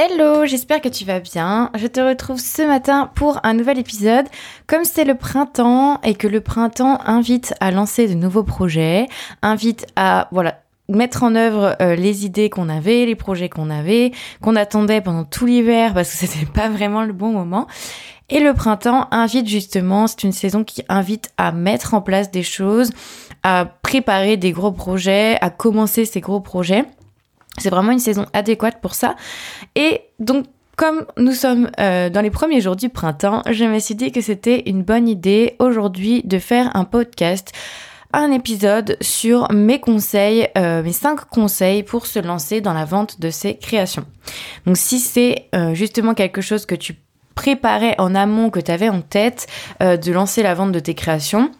Hello, j'espère que tu vas bien. Je te retrouve ce matin pour un nouvel épisode. Comme c'est le printemps et que le printemps invite à lancer de nouveaux projets, invite à voilà mettre en œuvre euh, les idées qu'on avait, les projets qu'on avait, qu'on attendait pendant tout l'hiver parce que c'était pas vraiment le bon moment. Et le printemps invite justement, c'est une saison qui invite à mettre en place des choses, à préparer des gros projets, à commencer ces gros projets. C'est vraiment une saison adéquate pour ça. Et donc, comme nous sommes euh, dans les premiers jours du printemps, je me suis dit que c'était une bonne idée aujourd'hui de faire un podcast, un épisode sur mes conseils, euh, mes cinq conseils pour se lancer dans la vente de ses créations. Donc si c'est euh, justement quelque chose que tu préparais en amont, que tu avais en tête de lancer la vente de tes créations,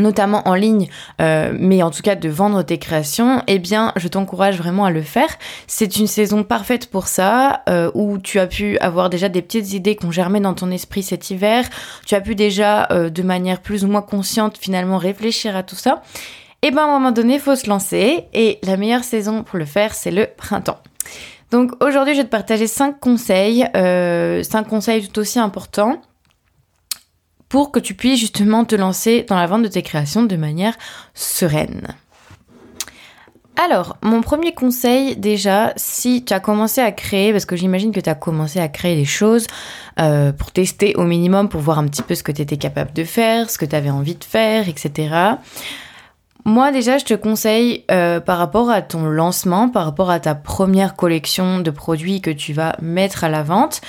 notamment en ligne, euh, mais en tout cas de vendre tes créations, eh bien, je t'encourage vraiment à le faire. C'est une saison parfaite pour ça, euh, où tu as pu avoir déjà des petites idées qui ont germé dans ton esprit cet hiver. Tu as pu déjà, euh, de manière plus ou moins consciente, finalement réfléchir à tout ça. Et eh ben, à un moment donné, faut se lancer, et la meilleure saison pour le faire, c'est le printemps. Donc aujourd'hui, je vais te partager cinq conseils, cinq conseils tout aussi importants pour que tu puisses justement te lancer dans la vente de tes créations de manière sereine. Alors, mon premier conseil déjà, si tu as commencé à créer, parce que j'imagine que tu as commencé à créer des choses euh, pour tester au minimum, pour voir un petit peu ce que tu étais capable de faire, ce que tu avais envie de faire, etc. Moi déjà, je te conseille euh, par rapport à ton lancement, par rapport à ta première collection de produits que tu vas mettre à la vente,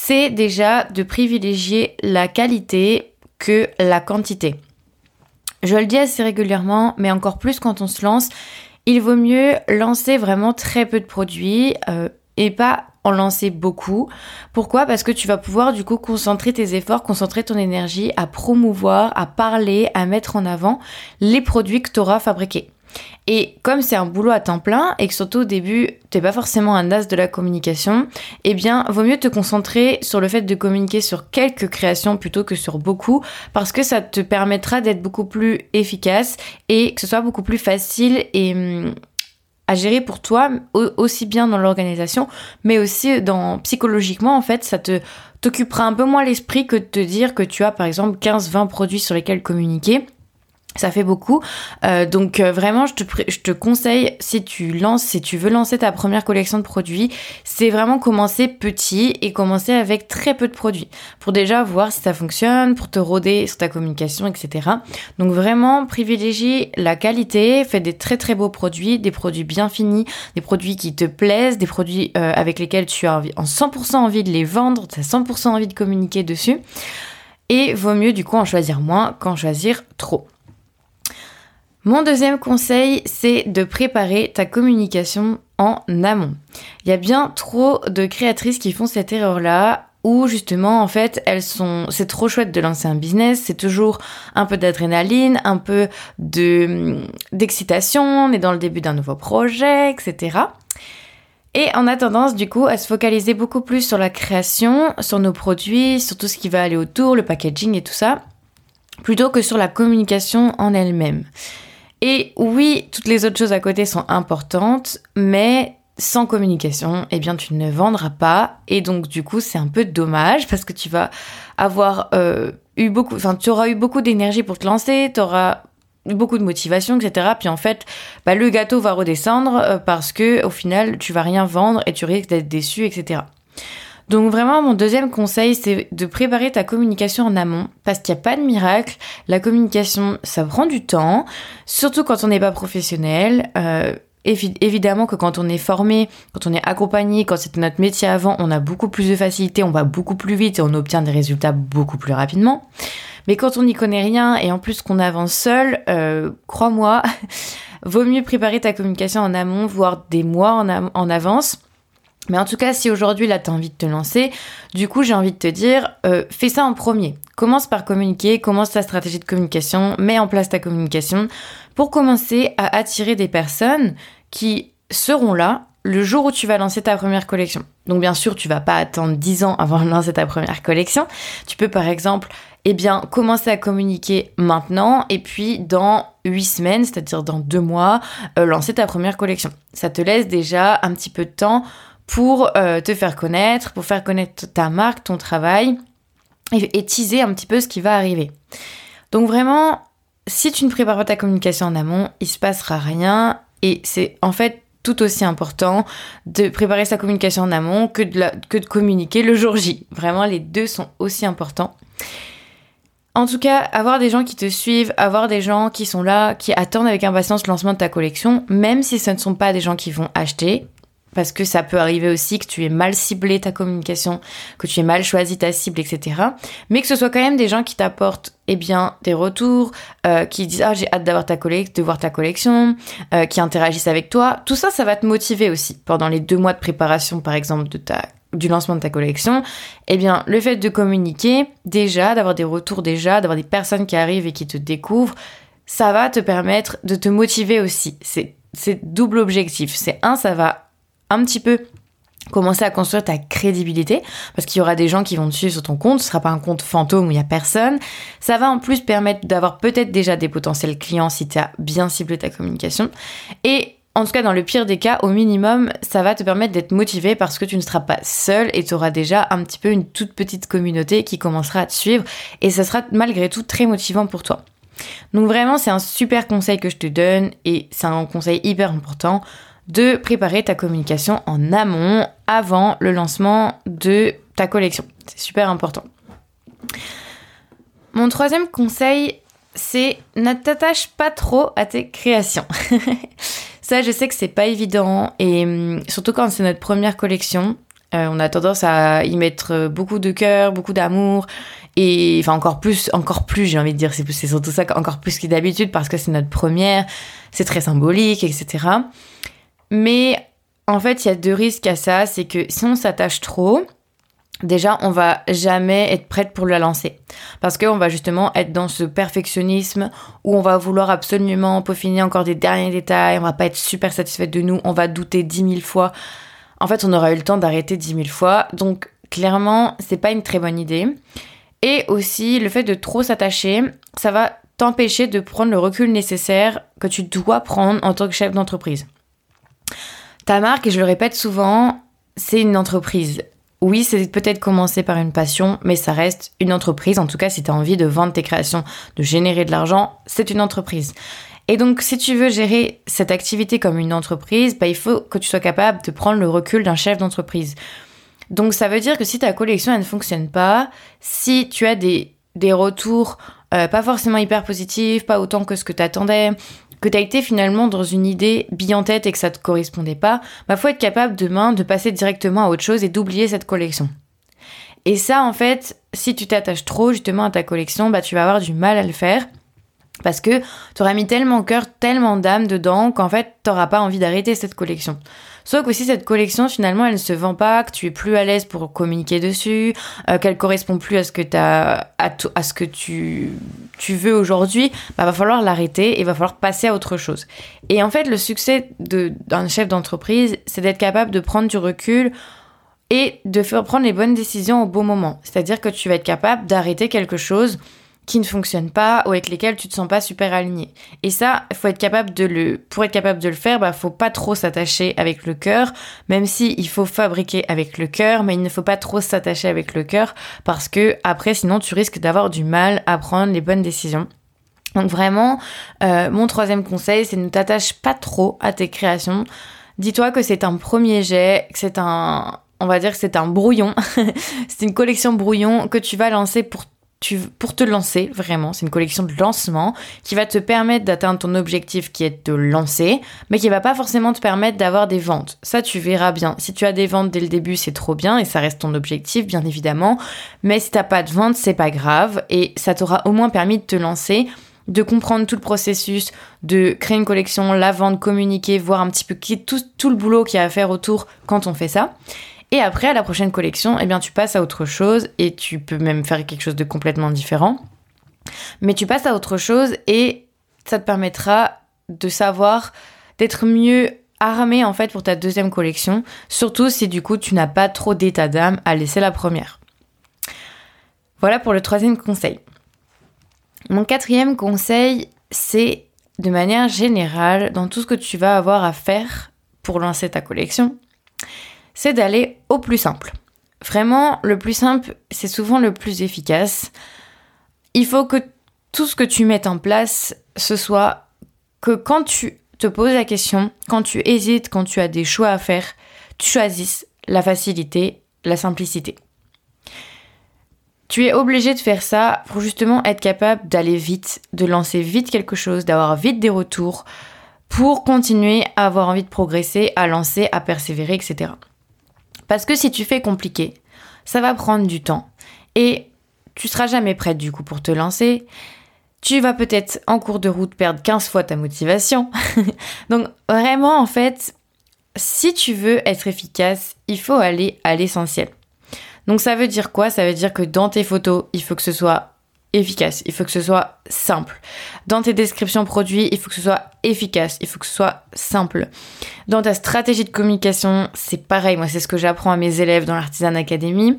c'est déjà de privilégier la qualité que la quantité. Je le dis assez régulièrement, mais encore plus quand on se lance, il vaut mieux lancer vraiment très peu de produits euh, et pas en lancer beaucoup. Pourquoi? Parce que tu vas pouvoir du coup concentrer tes efforts, concentrer ton énergie à promouvoir, à parler, à mettre en avant les produits que tu auras fabriqués. Et comme c'est un boulot à temps plein et que surtout au début, t'es pas forcément un as de la communication, eh bien, vaut mieux te concentrer sur le fait de communiquer sur quelques créations plutôt que sur beaucoup parce que ça te permettra d'être beaucoup plus efficace et que ce soit beaucoup plus facile hum, à gérer pour toi aussi bien dans l'organisation mais aussi dans psychologiquement en fait ça te t'occupera un peu moins l'esprit que de te dire que tu as par exemple 15 20 produits sur lesquels communiquer ça fait beaucoup. Euh, donc euh, vraiment, je te, je te conseille, si tu lances, si tu veux lancer ta première collection de produits, c'est vraiment commencer petit et commencer avec très peu de produits. Pour déjà voir si ça fonctionne, pour te roder sur ta communication, etc. Donc vraiment, privilégie la qualité, fais des très très beaux produits, des produits bien finis, des produits qui te plaisent, des produits euh, avec lesquels tu as en 100% envie de les vendre, tu as 100% envie de communiquer dessus. Et vaut mieux du coup en choisir moins qu'en choisir trop. Mon deuxième conseil, c'est de préparer ta communication en amont. Il y a bien trop de créatrices qui font cette erreur-là où justement en fait elles sont c'est trop chouette de lancer un business, c'est toujours un peu d'adrénaline, un peu de d'excitation, on est dans le début d'un nouveau projet, etc. Et on a tendance du coup à se focaliser beaucoup plus sur la création, sur nos produits, sur tout ce qui va aller autour, le packaging et tout ça, plutôt que sur la communication en elle-même. Et oui, toutes les autres choses à côté sont importantes, mais sans communication, eh bien tu ne vendras pas. Et donc du coup, c'est un peu dommage parce que tu vas avoir euh, eu beaucoup, enfin tu auras eu beaucoup d'énergie pour te lancer, tu auras beaucoup de motivation, etc. Puis en fait, bah, le gâteau va redescendre euh, parce que au final, tu vas rien vendre et tu risques d'être déçu, etc. Donc vraiment, mon deuxième conseil, c'est de préparer ta communication en amont, parce qu'il n'y a pas de miracle. La communication, ça prend du temps, surtout quand on n'est pas professionnel. Euh, évidemment que quand on est formé, quand on est accompagné, quand c'est notre métier avant, on a beaucoup plus de facilité, on va beaucoup plus vite et on obtient des résultats beaucoup plus rapidement. Mais quand on n'y connaît rien et en plus qu'on avance seul, euh, crois-moi, vaut mieux préparer ta communication en amont, voire des mois en, en avance mais en tout cas, si aujourd'hui là tu as envie de te lancer, du coup j'ai envie de te dire, euh, fais ça en premier. Commence par communiquer, commence ta stratégie de communication, mets en place ta communication pour commencer à attirer des personnes qui seront là le jour où tu vas lancer ta première collection. Donc bien sûr, tu vas pas attendre 10 ans avant de lancer ta première collection. Tu peux par exemple, eh bien, commencer à communiquer maintenant et puis dans 8 semaines, c'est-à-dire dans 2 mois, euh, lancer ta première collection. Ça te laisse déjà un petit peu de temps pour euh, te faire connaître, pour faire connaître ta marque, ton travail et, teaser un petit peu ce qui va arriver. Donc vraiment, si tu ne prépares pas ta communication en amont, il se passera rien et c'est en fait tout aussi important de préparer sa communication en amont que de communiquer le jour J. Vraiment, les deux sont aussi importants. En tout cas, avoir des gens qui te suivent, avoir des gens qui sont là, qui attendent avec impatience le lancement de ta collection, même si ce ne sont pas des gens qui vont acheter, parce que ça peut arriver aussi que tu aies mal ciblé ta communication, que tu aies mal choisi ta cible, etc. Mais que ce soit quand même des gens qui t'apportent eh bien des retours, euh, qui disent ah j'ai hâte d'avoir ta de voir ta collection, euh, qui interagissent avec toi. Tout ça, ça va te motiver aussi pendant les deux mois de préparation, par exemple, de ta du lancement de ta collection, eh bien, le fait de communiquer déjà, d'avoir des retours déjà, d'avoir des personnes qui arrivent et qui te découvrent, ça va te permettre de te motiver aussi. C'est double objectif. C'est un, ça va un petit peu commencer à construire ta crédibilité parce qu'il y aura des gens qui vont te suivre sur ton compte, ce sera pas un compte fantôme où il y a personne. Ça va en plus permettre d'avoir peut-être déjà des potentiels clients si tu as bien ciblé ta communication et en tout cas, dans le pire des cas, au minimum, ça va te permettre d'être motivé parce que tu ne seras pas seul et tu auras déjà un petit peu une toute petite communauté qui commencera à te suivre et ça sera malgré tout très motivant pour toi. Donc vraiment, c'est un super conseil que je te donne et c'est un conseil hyper important de préparer ta communication en amont avant le lancement de ta collection. C'est super important. Mon troisième conseil, c'est ne t'attache pas trop à tes créations. Ça, je sais que c'est pas évident et hum, surtout quand c'est notre première collection, euh, on a tendance à y mettre beaucoup de cœur, beaucoup d'amour et enfin encore plus, encore plus, j'ai envie de dire, c'est surtout ça, encore plus que d'habitude parce que c'est notre première, c'est très symbolique, etc. Mais en fait, il y a deux risques à ça. C'est que si on s'attache trop, déjà, on va jamais être prête pour la lancer. Parce qu'on va justement être dans ce perfectionnisme où on va vouloir absolument peaufiner encore des derniers détails, on va pas être super satisfait de nous, on va douter dix mille fois. En fait, on aura eu le temps d'arrêter dix mille fois. Donc, clairement, c'est pas une très bonne idée. Et aussi, le fait de trop s'attacher, ça va t'empêcher de prendre le recul nécessaire que tu dois prendre en tant que chef d'entreprise. Ta marque, et je le répète souvent, c'est une entreprise. Oui, c'est peut-être commencer par une passion, mais ça reste une entreprise. En tout cas, si tu as envie de vendre tes créations, de générer de l'argent, c'est une entreprise. Et donc, si tu veux gérer cette activité comme une entreprise, bah, il faut que tu sois capable de prendre le recul d'un chef d'entreprise. Donc, ça veut dire que si ta collection elle ne fonctionne pas, si tu as des, des retours euh, pas forcément hyper positifs, pas autant que ce que tu attendais, que tu as été finalement dans une idée bien en tête et que ça te correspondait pas, bah faut être capable demain de passer directement à autre chose et d'oublier cette collection. Et ça, en fait, si tu t'attaches trop justement à ta collection, bah tu vas avoir du mal à le faire. Parce que tu auras mis tellement cœur, tellement d'âme dedans qu'en fait, tu n'auras pas envie d'arrêter cette collection. Sauf que si cette collection, finalement, elle ne se vend pas, que tu es plus à l'aise pour communiquer dessus, euh, qu'elle correspond plus à ce que, as, à, ce que tu, tu veux aujourd'hui, bah, va falloir l'arrêter et va falloir passer à autre chose. Et en fait, le succès d'un chef d'entreprise, c'est d'être capable de prendre du recul et de faire prendre les bonnes décisions au bon moment. C'est-à-dire que tu vas être capable d'arrêter quelque chose qui ne fonctionnent pas ou avec lesquels tu te sens pas super aligné. Et ça, faut être capable de le, pour être capable de le faire, bah, faut pas trop s'attacher avec le cœur, même si il faut fabriquer avec le cœur, mais il ne faut pas trop s'attacher avec le cœur parce que après, sinon, tu risques d'avoir du mal à prendre les bonnes décisions. Donc vraiment, euh, mon troisième conseil, c'est ne t'attache pas trop à tes créations. Dis-toi que c'est un premier jet, que c'est un, on va dire que c'est un brouillon. c'est une collection brouillon que tu vas lancer pour pour te lancer, vraiment, c'est une collection de lancement qui va te permettre d'atteindre ton objectif qui est de lancer, mais qui va pas forcément te permettre d'avoir des ventes. Ça, tu verras bien. Si tu as des ventes dès le début, c'est trop bien et ça reste ton objectif, bien évidemment. Mais si t'as pas de ventes, c'est pas grave et ça t'aura au moins permis de te lancer de comprendre tout le processus, de créer une collection, la vente, communiquer, voir un petit peu tout, tout le boulot qu'il y a à faire autour quand on fait ça. Et après, à la prochaine collection, eh bien, tu passes à autre chose et tu peux même faire quelque chose de complètement différent. Mais tu passes à autre chose et ça te permettra de savoir, d'être mieux armé en fait pour ta deuxième collection, surtout si du coup tu n'as pas trop d'état d'âme à laisser la première. Voilà pour le troisième conseil. Mon quatrième conseil, c'est de manière générale, dans tout ce que tu vas avoir à faire pour lancer ta collection, c'est d'aller au plus simple. Vraiment, le plus simple, c'est souvent le plus efficace. Il faut que tout ce que tu mettes en place, ce soit que quand tu te poses la question, quand tu hésites, quand tu as des choix à faire, tu choisisses la facilité, la simplicité. Tu es obligé de faire ça pour justement être capable d'aller vite, de lancer vite quelque chose, d'avoir vite des retours, pour continuer à avoir envie de progresser, à lancer, à persévérer, etc. Parce que si tu fais compliqué, ça va prendre du temps et tu seras jamais prête du coup pour te lancer. Tu vas peut-être en cours de route perdre 15 fois ta motivation. Donc vraiment en fait, si tu veux être efficace, il faut aller à l'essentiel. Donc ça veut dire quoi? Ça veut dire que dans tes photos, il faut que ce soit efficace, il faut que ce soit simple. Dans tes descriptions produits, il faut que ce soit efficace, il faut que ce soit simple. Dans ta stratégie de communication, c'est pareil, moi c'est ce que j'apprends à mes élèves dans l'Artisan Academy.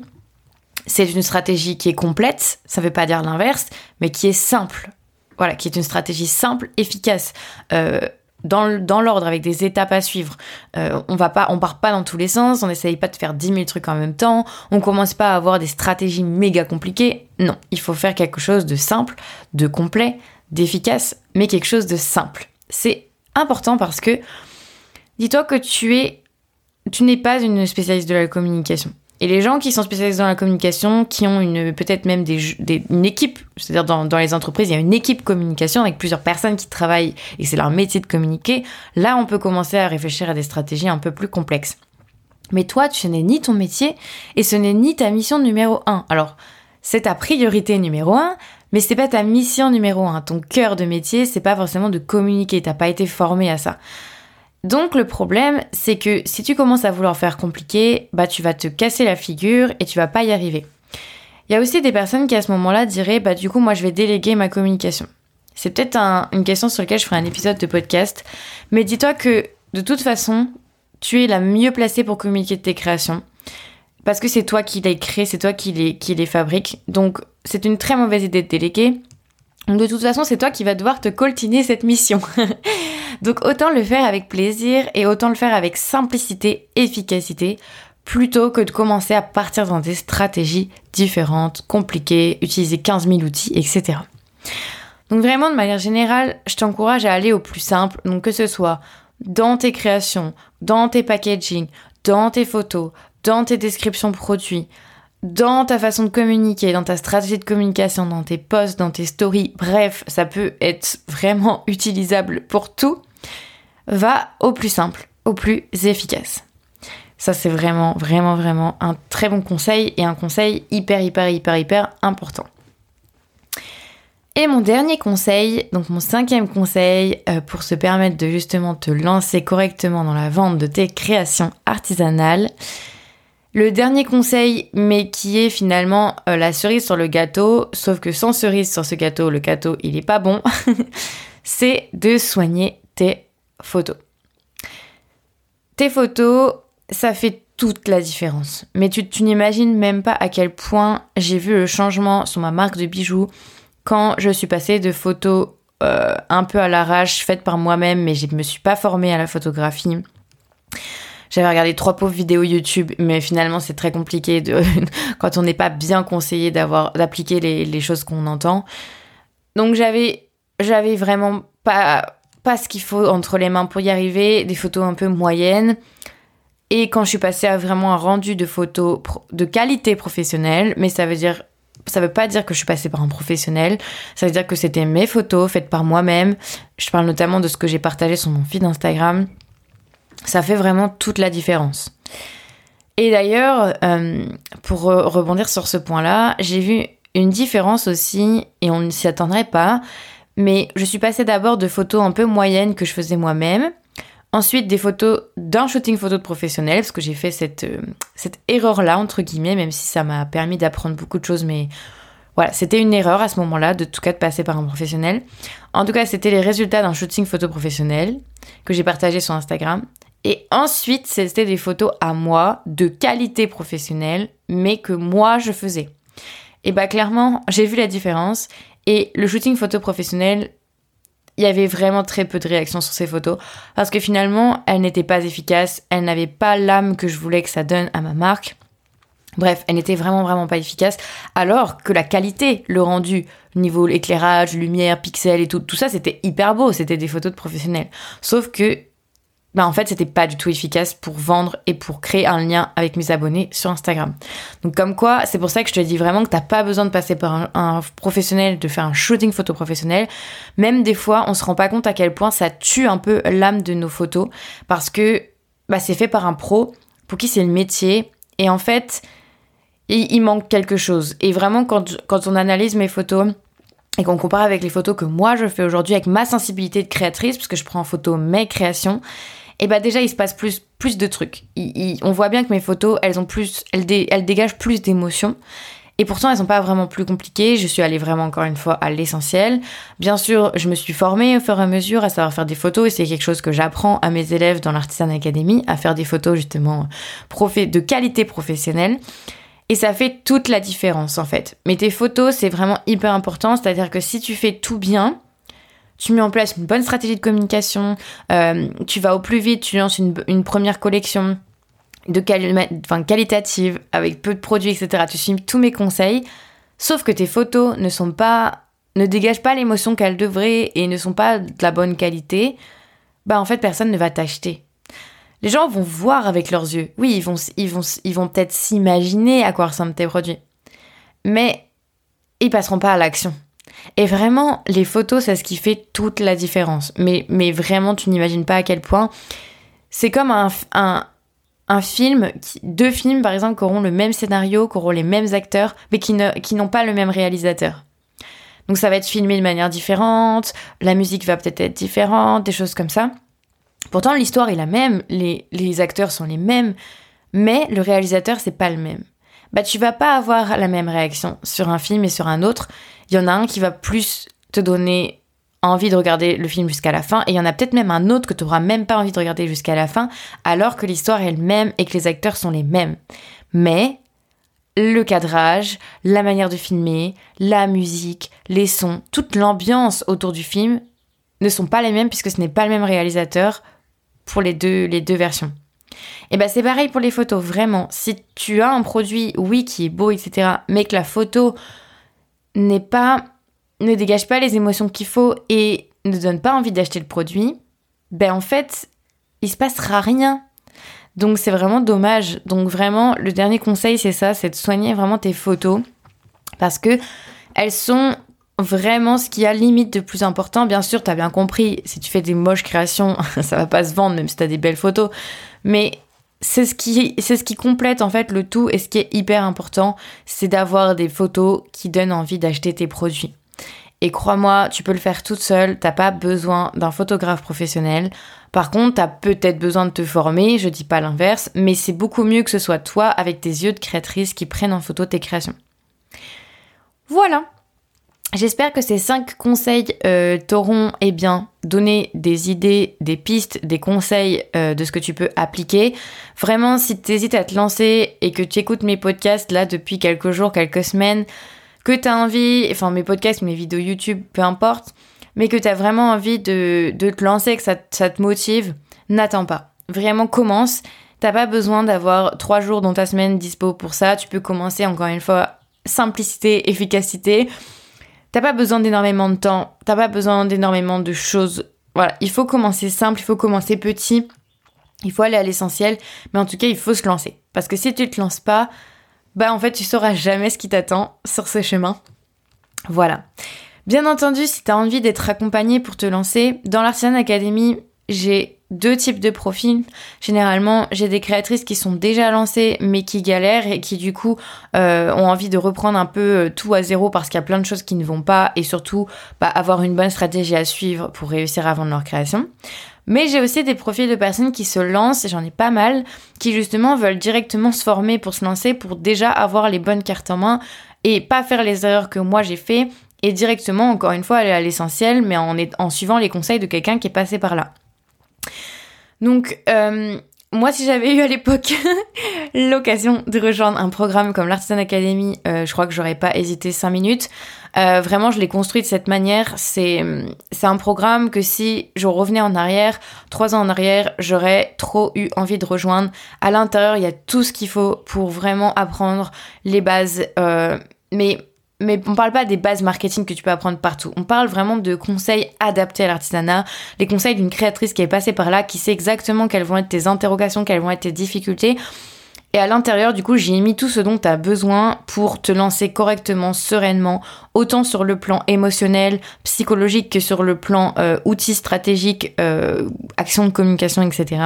C'est une stratégie qui est complète, ça ne veut pas dire l'inverse, mais qui est simple. Voilà, qui est une stratégie simple, efficace. Euh, dans, l'ordre avec des étapes à suivre. Euh, on va pas, on part pas dans tous les sens, on n'essaye pas de faire 10 000 trucs en même temps, on commence pas à avoir des stratégies méga compliquées. Non, il faut faire quelque chose de simple, de complet, d'efficace, mais quelque chose de simple. C'est important parce que dis-toi que tu es, tu n'es pas une spécialiste de la communication. Et les gens qui sont spécialisés dans la communication, qui ont une peut-être même une équipe, c'est-à-dire dans, dans, les entreprises, il y a une équipe communication avec plusieurs personnes qui travaillent et c'est leur métier de communiquer, là on peut commencer à réfléchir à des stratégies un peu plus complexes. Mais toi, ce n'est ni ton métier et ce n'est ni ta mission numéro un. Alors, c'est ta priorité numéro un, mais c'est pas ta mission numéro un. Ton cœur de métier, c'est pas forcément de communiquer. T'as pas été formé à ça. Donc le problème, c'est que si tu commences à vouloir faire compliqué, bah tu vas te casser la figure et tu vas pas y arriver. Il y a aussi des personnes qui à ce moment-là diraient bah du coup moi je vais déléguer ma communication. C'est peut-être une question sur laquelle je ferai un épisode de podcast, mais dis-toi que de toute façon, tu es la mieux placée pour communiquer de tes créations. Parce que c'est toi qui les crée, c'est toi qui les, qui les fabrique. Donc c'est une très mauvaise idée de déléguer. De toute façon, c'est toi qui vas devoir te coltiner cette mission. Donc autant le faire avec plaisir et autant le faire avec simplicité, efficacité, plutôt que de commencer à partir dans des stratégies différentes, compliquées, utiliser 15 000 outils, etc. Donc vraiment, de manière générale, je t'encourage à aller au plus simple, donc que ce soit dans tes créations, dans tes packaging, dans tes photos, dans tes descriptions produits, dans ta façon de communiquer, dans ta stratégie de communication, dans tes posts, dans tes stories, bref, ça peut être vraiment utilisable pour tout, va au plus simple, au plus efficace. Ça, c'est vraiment, vraiment, vraiment un très bon conseil et un conseil hyper, hyper, hyper, hyper important. Et mon dernier conseil, donc mon cinquième conseil euh, pour se permettre de justement te lancer correctement dans la vente de tes créations artisanales, le dernier conseil, mais qui est finalement euh, la cerise sur le gâteau, sauf que sans cerise sur ce gâteau, le gâteau il est pas bon, c'est de soigner tes photos. Tes photos, ça fait toute la différence. Mais tu, n'imagines même pas à quel point j'ai vu le changement sur ma marque de bijoux quand je suis passée de photos euh, un peu à l'arrache, faites par moi-même, mais je ne me suis pas formée à la photographie j'avais regardé trois pauvres vidéos YouTube, mais finalement c'est très compliqué quand on n'est pas bien conseillé d'avoir d'appliquer les, choses qu'on entend. Donc j'avais vraiment pas pas ce qu'il faut entre les mains pour y arriver, des photos un peu moyennes. Et quand je suis passée à vraiment un rendu de photos de qualité professionnelle, mais ça veut dire ça veut pas dire que je suis passée par un professionnel, ça veut dire que c'était mes photos faites par moi-même. Je parle notamment de ce que j'ai partagé sur mon feed Instagram ça fait vraiment toute la différence. Et d'ailleurs, euh, pour rebondir sur ce point-là, j'ai vu une différence aussi, et on ne s'y attendrait pas, mais je suis passée d'abord de photos un peu moyennes que je faisais moi-même, ensuite des photos d'un shooting photo de professionnel, parce que j'ai fait cette, euh, cette erreur-là, entre guillemets, même si ça m'a permis d'apprendre beaucoup de choses, mais voilà, c'était une erreur à ce moment-là, de tout cas de passer par un professionnel. En tout cas, c'était les résultats d'un shooting photo professionnel que j'ai partagé sur Instagram. Et ensuite, c'était des photos à moi, de qualité professionnelle, mais que moi je faisais. Et bah clairement, j'ai vu la différence. Et le shooting photo professionnel, il y avait vraiment très peu de réactions sur ces photos parce que finalement, elles n'étaient pas efficaces, elles n'avaient pas l'âme que je voulais que ça donne à ma marque. Bref, elles n'étaient vraiment vraiment pas efficaces alors que la qualité, le rendu, niveau éclairage, lumière, pixels et tout, tout ça c'était hyper beau, c'était des photos de professionnels. Sauf que bah en fait c'était pas du tout efficace pour vendre et pour créer un lien avec mes abonnés sur Instagram. Donc comme quoi, c'est pour ça que je te dis vraiment que t'as pas besoin de passer par un, professionnel, de faire un shooting photo professionnel. Même des fois, on se rend pas compte à quel point ça tue un peu l'âme de nos photos parce que bah, c'est fait par un pro pour qui c'est le métier et en fait il, manque quelque chose. Et vraiment quand, quand on analyse mes photos et qu'on compare avec les photos que moi je fais aujourd'hui avec ma sensibilité de créatrice, parce que je prends en photo mes créations, et bah déjà il se passe plus, plus de trucs. on voit bien que mes photos, elles ont plus, elles dégagent plus d'émotions. Et pourtant, elles sont pas vraiment plus compliquées. Je suis allée vraiment encore une fois à l'essentiel. Bien sûr, je me suis formée au fur et à mesure à savoir faire des photos et c'est quelque chose que j'apprends à mes élèves dans l'Artisan Academy, à faire des photos justement de qualité professionnelle. Et ça fait toute la différence en fait. Mais tes photos, c'est vraiment hyper important. C'est-à-dire que si tu fais tout bien, tu mets en place une bonne stratégie de communication, euh, tu vas au plus vite, tu lances une, première collection de enfin, qualitative avec peu de produits, etc. Tu suis tous mes conseils, sauf que tes photos ne sont pas, ne dégagent pas l'émotion qu'elles devraient et ne sont pas de la bonne qualité. Bah en fait personne ne va t'acheter. Les gens vont voir avec leurs yeux. Oui, ils vont, ils vont, ils vont peut-être s'imaginer à quoi ressemblent tes produits, mais ils passeront pas à l'action. Et vraiment, les photos, c'est ce qui fait toute la différence. Mais, mais vraiment, tu n'imagines pas à quel point. C'est comme un, un film, deux films par exemple, qui auront le même scénario, qui auront les mêmes acteurs, mais qui, ne, qui n'ont pas le même réalisateur. Donc ça va être filmé de manière différente, la musique va peut-être être différente, des choses comme ça. Pourtant, l'histoire est la même, les, les acteurs sont les mêmes, mais le réalisateur, c'est pas le même. Bah, tu vas pas avoir la même réaction sur un film et sur un autre il y en a un qui va plus te donner envie de regarder le film jusqu'à la fin, et il y en a peut-être même un autre que tu n'auras même pas envie de regarder jusqu'à la fin, alors que l'histoire est la même et que les acteurs sont les mêmes. Mais le cadrage, la manière de filmer, la musique, les sons, toute l'ambiance autour du film ne sont pas les mêmes puisque ce n'est pas le même réalisateur pour les deux, les deux versions. Et ben c'est pareil pour les photos, vraiment. Si tu as un produit, oui, qui est beau, etc., mais que la photo n'est pas, ne dégage pas les émotions qu'il faut et ne donne pas envie d'acheter le produit, ben en fait, il se passera rien. Donc c'est vraiment dommage. Donc vraiment, le dernier conseil, c'est ça, c'est de soigner vraiment tes photos parce que elles sont vraiment ce qui a limite de plus important. Bien sûr, tu as bien compris, si tu fais des moches créations, ça va pas se vendre même si tu as des belles photos, mais c'est ce qui c'est ce qui complète en fait le tout et ce qui est hyper important, c'est d'avoir des photos qui donnent envie d'acheter tes produits. Et crois-moi, tu peux le faire toute seule, t'as pas besoin d'un photographe professionnel. Par contre, t'as peut-être besoin de te former, je dis pas l'inverse, mais c'est beaucoup mieux que ce soit toi avec tes yeux de créatrice qui prennent en photo tes créations. Voilà, J'espère que ces cinq conseils euh, t'auront eh bien donné des idées, des pistes, des conseils euh, de ce que tu peux appliquer. Vraiment, si tu hésites à te lancer et que tu écoutes mes podcasts là depuis quelques jours, quelques semaines, que tu as envie, enfin mes podcasts, mes vidéos YouTube, peu importe, mais que tu as vraiment envie de, de, te lancer, que ça, ça te motive, n'attends pas. Vraiment commence. T'as pas besoin d'avoir trois jours dans ta semaine dispo pour ça. Tu peux commencer encore une fois simplicité, efficacité. T'as pas besoin d'énormément de temps, t'as pas besoin d'énormément de choses. Voilà, il faut commencer simple, il faut commencer petit, il faut aller à l'essentiel, mais en tout cas, il faut se lancer. Parce que si tu te lances pas, bah en fait, tu sauras jamais ce qui t'attend sur ce chemin. Voilà. Bien entendu, si tu as envie d'être accompagné pour te lancer, dans l'Artisan Academy, j'ai deux types de profils. Généralement, j'ai des créatrices qui sont déjà lancées mais qui galèrent et qui du coup euh, ont envie de reprendre un peu euh, tout à zéro parce qu'il y a plein de choses qui ne vont pas et surtout bah, avoir une bonne stratégie à suivre pour réussir à vendre leur création. Mais j'ai aussi des profils de personnes qui se lancent, et j'en ai pas mal, qui justement veulent directement se former pour se lancer, pour déjà avoir les bonnes cartes en main et pas faire les erreurs que moi j'ai fait et directement, encore une fois, aller à l'essentiel, mais en, suivant les conseils de quelqu'un qui est passé par là. Donc, euh, moi, si j'avais eu à l'époque l'occasion de rejoindre un programme comme l'Artisan Academy, euh, je crois que j'aurais pas hésité cinq minutes. Euh, vraiment, je l'ai construit de cette manière. C'est c'est un programme que si je revenais en arrière, trois ans en arrière, j'aurais trop eu envie de rejoindre. À l'intérieur, il y a tout ce qu'il faut pour vraiment apprendre les bases. Euh, mais mais on parle pas des bases marketing que tu peux apprendre partout. On parle vraiment de conseils adaptés à l'artisanat, les conseils d'une créatrice qui est passée par là, qui sait exactement quelles vont être tes interrogations, quelles vont être tes difficultés. Et à l'intérieur, du coup, j'ai mis tout ce dont tu as besoin pour te lancer correctement, sereinement, autant sur le plan émotionnel, psychologique que sur le plan euh, outils stratégiques, euh, action de communication, etc.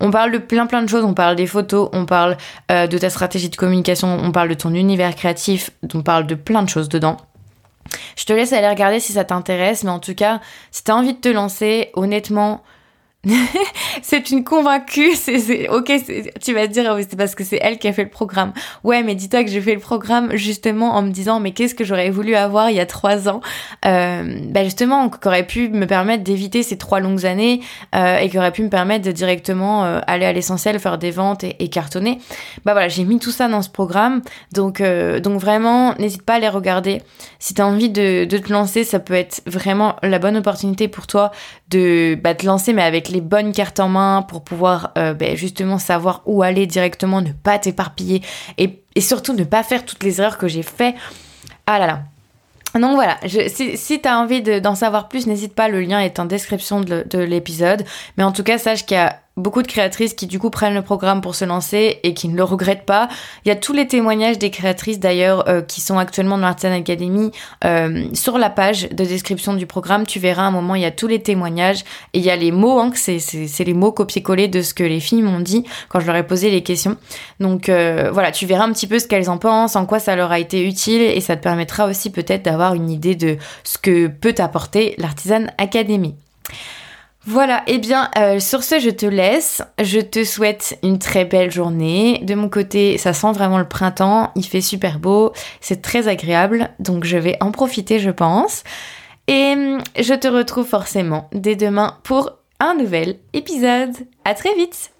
On parle de plein plein de choses, on parle des photos, on parle euh, de ta stratégie de communication, on parle de ton univers créatif, on parle de plein de choses dedans. Je te laisse aller regarder si ça t'intéresse, mais en tout cas, si tu as envie de te lancer, honnêtement, c'est une convaincue, c'est ok, tu vas te dire oh, c'est parce que c'est elle qui a fait le programme. Ouais, mais dis-toi que j'ai fait le programme justement en me disant mais qu'est-ce que j'aurais voulu avoir il y a trois ans, euh, bah justement qui aurait pu me permettre d'éviter ces trois longues années euh, et qui aurait pu me permettre de directement euh, aller à l'essentiel, faire des ventes et, cartonner. Bah voilà, j'ai mis tout ça dans ce programme, donc euh, donc vraiment n'hésite pas à les regarder. Si t'as envie de, de te lancer, ça peut être vraiment la bonne opportunité pour toi de bah, te lancer mais avec les bonnes cartes en main pour pouvoir euh, ben, justement savoir où aller directement, ne pas t'éparpiller et, surtout ne pas faire toutes les erreurs que j'ai fait. Ah là là. Donc voilà, si, si tu as envie d'en savoir plus, n'hésite pas, le lien est en description de, de l'épisode. Mais en tout cas, sache qu'il y a beaucoup de créatrices qui du coup prennent le programme pour se lancer et qui ne le regrettent pas. Il y a tous les témoignages des créatrices d'ailleurs euh, qui sont actuellement dans l'Artisan Academy. Euh, sur la page de description du programme, tu verras un moment, il y a tous les témoignages et il y a les mots, hein, c'est, les mots copier-coller de ce que les filles m'ont dit quand je leur ai posé les questions. Donc euh, voilà, tu verras un petit peu ce qu'elles en pensent, en quoi ça leur a été utile et ça te permettra aussi peut-être d'avoir une idée de ce que peut apporter l'Artisan Academy. Voilà, eh bien euh, sur ce je te laisse, je te souhaite une très belle journée. De mon côté ça sent vraiment le printemps, il fait super beau, c'est très agréable, donc je vais en profiter je pense. Et hum, je te retrouve forcément dès demain pour un nouvel épisode. À très vite